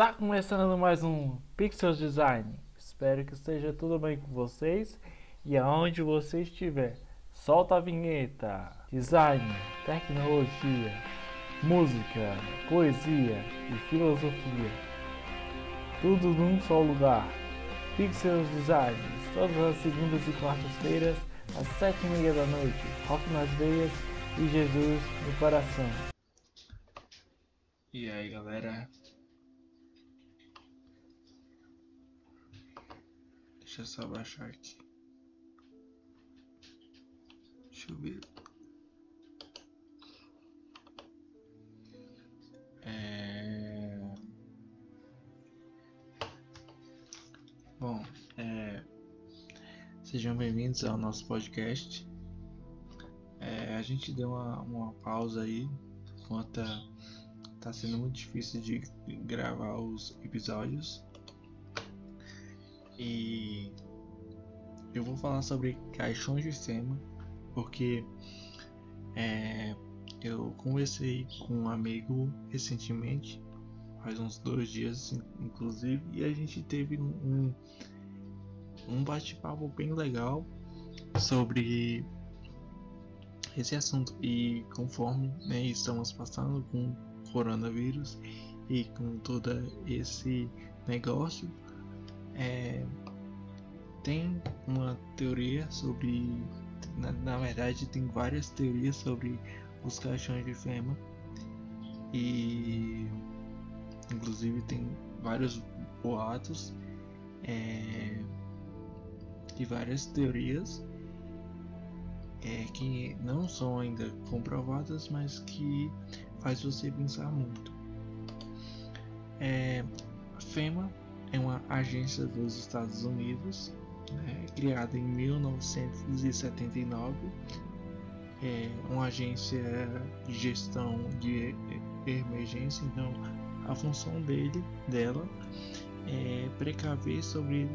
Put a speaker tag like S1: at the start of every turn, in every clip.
S1: Tá começando mais um Pixel Design. Espero que esteja tudo bem com vocês e aonde você estiver. Solta a vinheta. Design, tecnologia, música, poesia e filosofia. Tudo num só lugar. Pixels Design, todas as segundas e quartas-feiras, às sete e meia da noite. Rock nas veias e Jesus no coração.
S2: E aí galera, deixa eu só baixar aqui. Deixa eu ver. É... Bom, é... sejam bem-vindos ao nosso podcast. É, a gente deu uma, uma pausa aí, enquanto tá sendo muito difícil de gravar os episódios. E eu vou falar sobre caixões de fema, porque é, eu conversei com um amigo recentemente, faz uns dois dias inclusive, e a gente teve um, um bate-papo bem legal sobre esse assunto. E conforme né, estamos passando com coronavírus e com todo esse negócio, é, tem uma teoria sobre. Na, na, verdade, tem várias teorias sobre os caixões de fema. E. Inclusive, tem vários boatos é, e várias teorias é, que não são ainda comprovadas, mas que faz você pensar muito. É, FEMA é uma agência dos Estados Unidos, né, criada em 1979. É uma agência de gestão de emergência, então a função dele, dela, é precaver sobre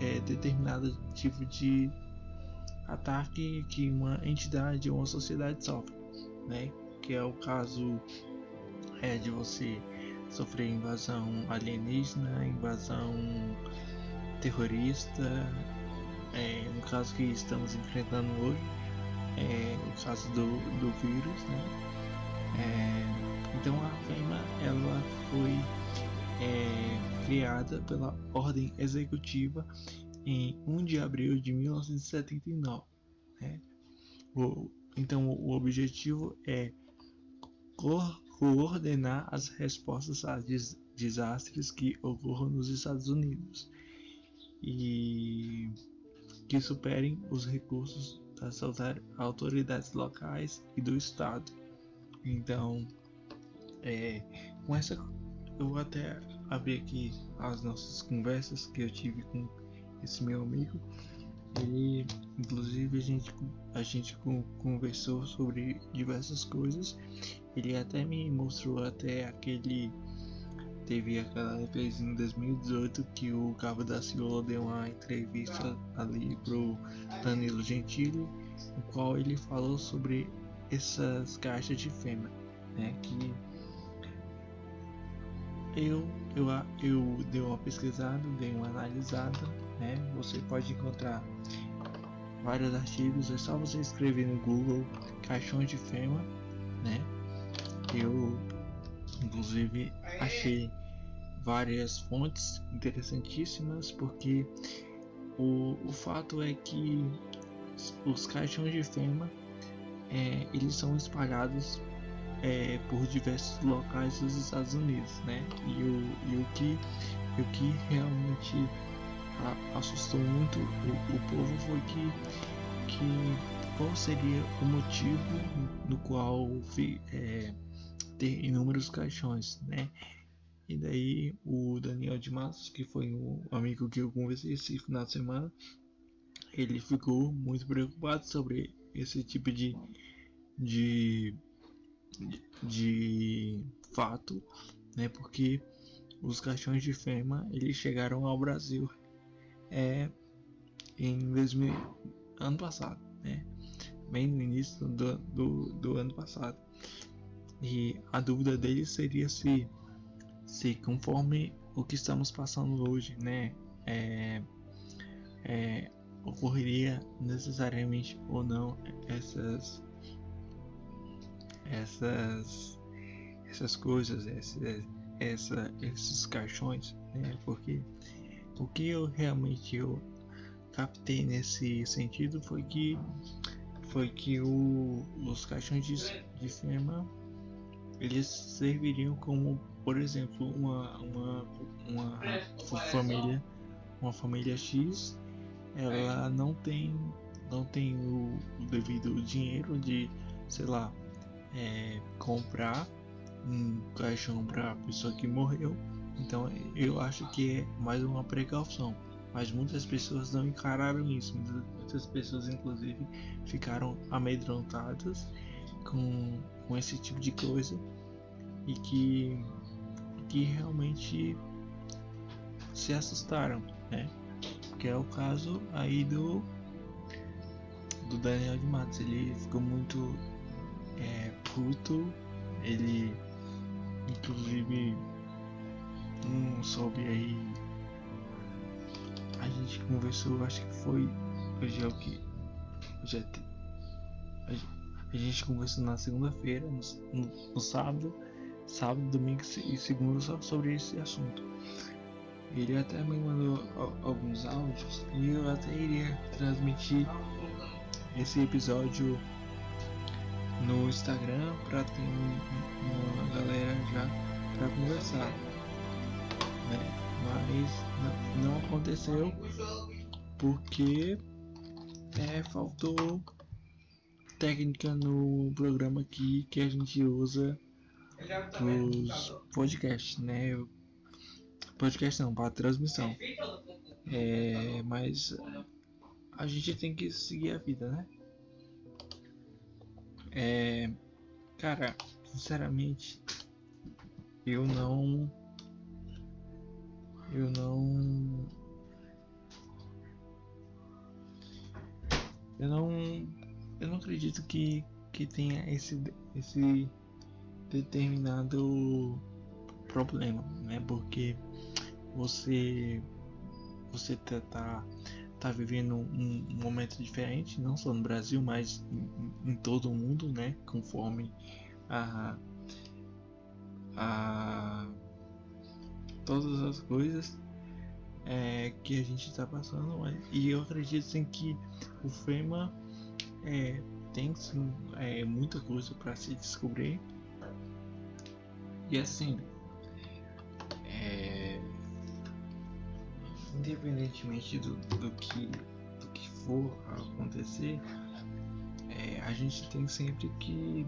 S2: é, determinado tipo de ataque que uma entidade ou uma sociedade sofre, né? Que é o caso é, de você sofrer invasão alienígena, invasão terrorista, é, no caso que estamos enfrentando hoje, é, o caso do, do vírus, né? É, então a FEMA ela foi é, criada pela ordem executiva em 1 de abril de 1979. Né? O, então, o objetivo é coordenar as respostas a des desastres que ocorram nos Estados Unidos e que superem os recursos das autoridades locais e do Estado. Então, é, com essa, eu vou até abrir aqui as nossas conversas que eu tive com esse meu amigo, ele, inclusive, a gente, a gente conversou sobre diversas coisas. Ele até me mostrou até aquele. Teve aquela vez em 2018 que o Cabo da Ciolo deu uma entrevista ali pro Danilo Gentili, no qual ele falou sobre essas caixas de fêmea, né? Que eu, eu, eu dei uma pesquisada, dei uma analisada né? Você pode encontrar vários artigos, é só você escrever no Google caixões de fêmea, né? Eu inclusive achei várias fontes interessantíssimas porque o, o fato é que os caixões de fêmea é, eles são espalhados é, por diversos locais dos Estados Unidos, né? E o, e o que o que realmente assustou muito o, o povo foi que, que qual seria o motivo no qual é, ter inúmeros caixões, né? E daí o Daniel de Matos, que foi um amigo que eu conversei esse final de semana, ele ficou muito preocupado sobre esse tipo de, de, de fato, né? Porque os caixões de fema eles chegaram ao Brasil é em 2000, ano passado, né? Bem no início do, do, do ano passado. E a dúvida dele seria se, se conforme o que estamos passando hoje, né? É, é, ocorreria necessariamente ou não essas essas essas coisas, essa, essa, esses caixões, né? Porque o que eu realmente eu captei nesse sentido foi que foi que o, os caixões de, de firma eles serviriam como por exemplo uma, uma, uma família uma família X ela não tem não tem o, o devido dinheiro de sei lá é, comprar um caixão para a pessoa que morreu então eu acho que é mais uma precaução mas muitas pessoas não encararam isso. Muitas pessoas, inclusive, ficaram amedrontadas com, com esse tipo de coisa e que, que realmente se assustaram, né? Que é o caso aí do do Daniel de Matos. Ele ficou muito é, puto. Ele, inclusive, não soube aí a gente conversou, acho que foi. Hoje é o que? Hoje é. A gente conversou na segunda-feira, no, no, no, sábado, sábado, domingo e segunda só sobre esse assunto. Ele até me mandou alguns áudios e eu até iria transmitir esse episódio no Instagram para ter uma galera já para conversar. Né? mas não, não aconteceu porque é, faltou técnica no programa aqui que a gente usa os podcasts, né? Podcast não, para transmissão. É, mas a gente tem que seguir a vida, né? É, cara, sinceramente, eu não eu não. Eu não. Eu não acredito que, que tenha esse, esse determinado problema, né? Porque você você tá, tá, tá vivendo um, momento diferente, não só no Brasil, mas em, em todo o mundo, né? Conforme a, a todas as coisas é, que a gente está passando. E eu acredito sim, que o FEMA é, tem sim, é, muita coisa para se descobrir. E assim, é, independentemente do, do, que, do que for acontecer, é, a gente tem sempre que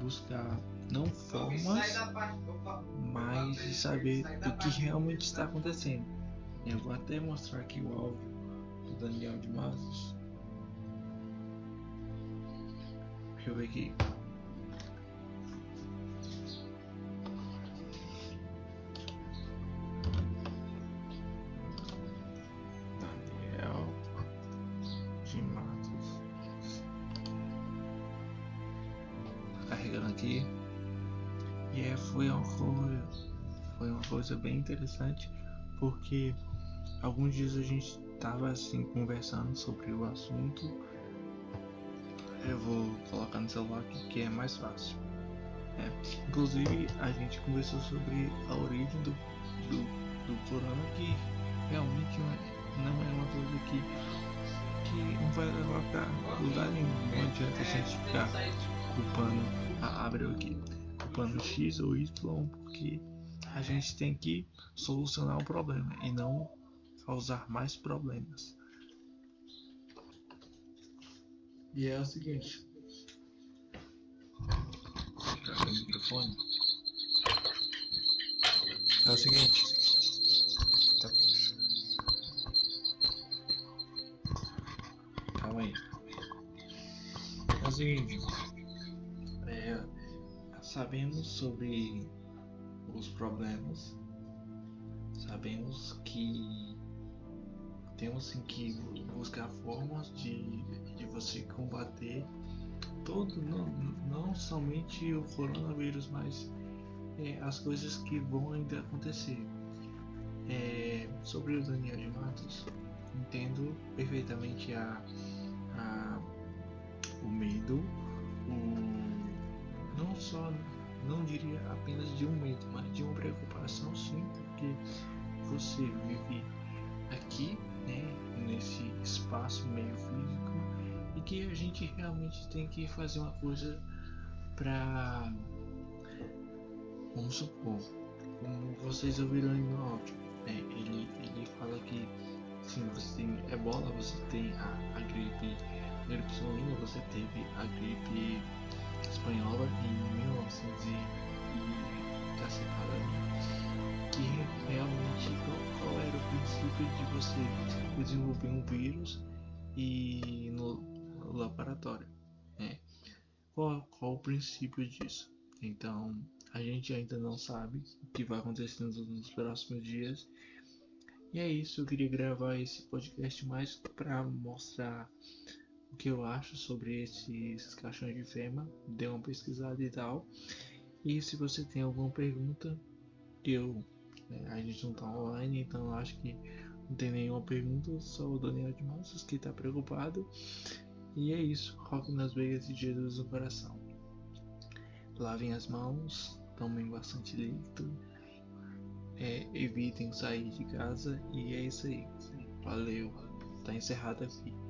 S2: buscar não formas, mas de saber do que realmente está acontecendo. Eu vou até mostrar aqui o áudio do Daniel de Mazos. Deixa eu ver aqui. Daniel de Matos. Carregando aqui. E é, foi uma foi uma coisa bem interessante porque alguns dias a gente estava assim conversando sobre o assunto. Eu vou colocar no celular aqui que é mais fácil. É. Inclusive a gente conversou sobre a origem do, do, do corona que realmente não é uma coisa que, que não vai levar para lugar nenhum. Não adianta a gente ficar culpando a abre aqui plano X ou Y, porque a gente tem que solucionar o problema e não causar mais problemas. E é o seguinte. É o seguinte. Tá, puxa. Calma aí. É o seguinte sabemos sobre os problemas, sabemos que temos sim que buscar formas de, de você combater todo, não, não somente o coronavírus, mas é, as coisas que vão ainda acontecer. sobre o Daniel de Matos, entendo perfeitamente a, a o medo, o não só não diria apenas de um medo, mas de uma preocupação sim, porque você vive aqui, né, nesse espaço meio físico e que a gente realmente tem que fazer uma coisa para vamos supor, como vocês ouviram no áudio, né, ele, ele fala que sim, você tem ebola, você tem a, a gripe, gripe suína, você teve a gripe espanhola em 1900 e, e cacetada, né? Realmente qual, era o princípio de você desenvolver um vírus e no, laboratório, né? Qual, qual o princípio disso? Então a gente ainda não sabe o que vai acontecer nos, próximos dias. E é isso, eu queria gravar esse podcast mais para mostrar o que eu acho sobre esses caixões de fema, dê uma pesquisada e tal. E se você tem alguma pergunta, eu né, a gente não tá online, então acho que não tem nenhuma pergunta, só o Daniel de Massas que tá preocupado. E é isso, rock nas veias e Jesus no coração. Lavem as mãos, tomem bastante líquido, é, evitem sair de casa e é isso aí. Valeu, tá encerrado aqui.